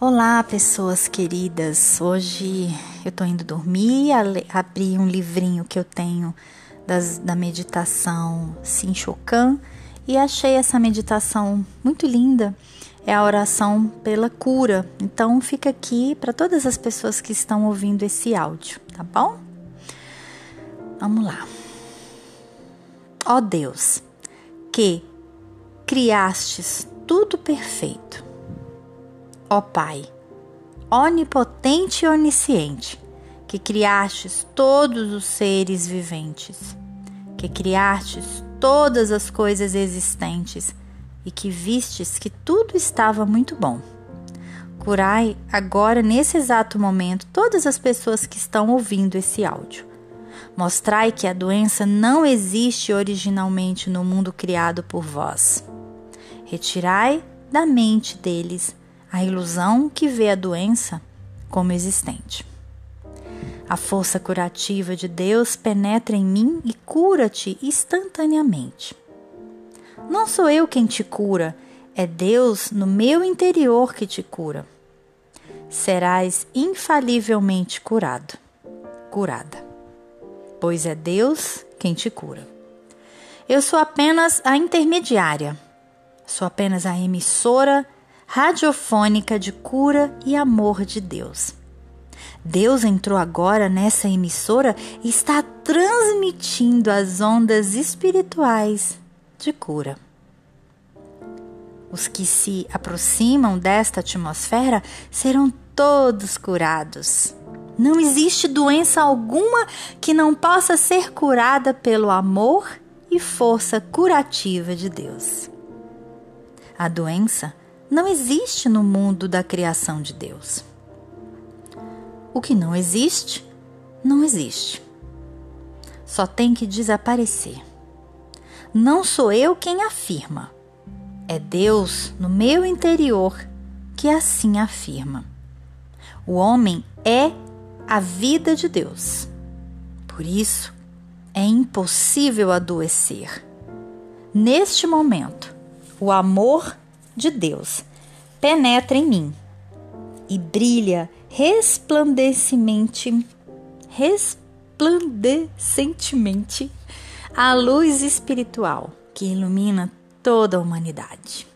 Olá, pessoas queridas. Hoje eu tô indo dormir, abri um livrinho que eu tenho das, da meditação Sinchokan e achei essa meditação muito linda. É a oração pela cura. Então fica aqui para todas as pessoas que estão ouvindo esse áudio, tá bom? Vamos lá. Ó Deus, que criastes tudo perfeito ó Pai, onipotente e onisciente, que criastes todos os seres viventes, que criastes todas as coisas existentes e que vistes que tudo estava muito bom. Curai agora, nesse exato momento, todas as pessoas que estão ouvindo esse áudio. Mostrai que a doença não existe originalmente no mundo criado por vós. Retirai da mente deles a ilusão que vê a doença como existente. A força curativa de Deus penetra em mim e cura-te instantaneamente. Não sou eu quem te cura, é Deus no meu interior que te cura. Serás infalivelmente curado, curada, pois é Deus quem te cura. Eu sou apenas a intermediária, sou apenas a emissora radiofônica de cura e amor de Deus. Deus entrou agora nessa emissora e está transmitindo as ondas espirituais de cura. Os que se aproximam desta atmosfera serão todos curados. Não existe doença alguma que não possa ser curada pelo amor e força curativa de Deus. A doença não existe no mundo da criação de Deus. O que não existe, não existe. Só tem que desaparecer. Não sou eu quem afirma, é Deus no meu interior que assim afirma. O homem é a vida de Deus. Por isso, é impossível adoecer. Neste momento, o amor de Deus penetra em mim e brilha resplandecemente, resplandecentemente a luz espiritual que ilumina toda a humanidade.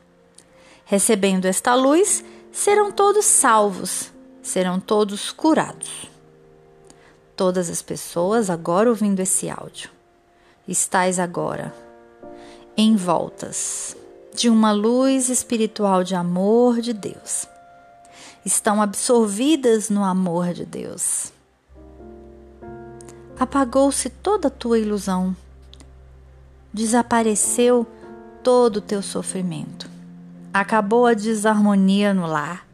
Recebendo esta luz, serão todos salvos, serão todos curados. Todas as pessoas agora ouvindo esse áudio, estais agora envoltas de uma luz espiritual de amor de Deus. Estão absorvidas no amor de Deus. Apagou-se toda a tua ilusão. Desapareceu todo o teu sofrimento. Acabou a desarmonia no lar.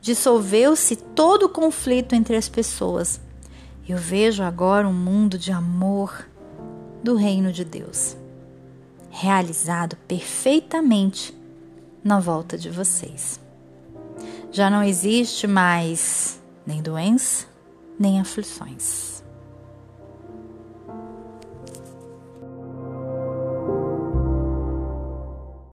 Dissolveu-se todo o conflito entre as pessoas. Eu vejo agora um mundo de amor do reino de Deus realizado perfeitamente na volta de vocês. Já não existe mais nem doença, nem aflições.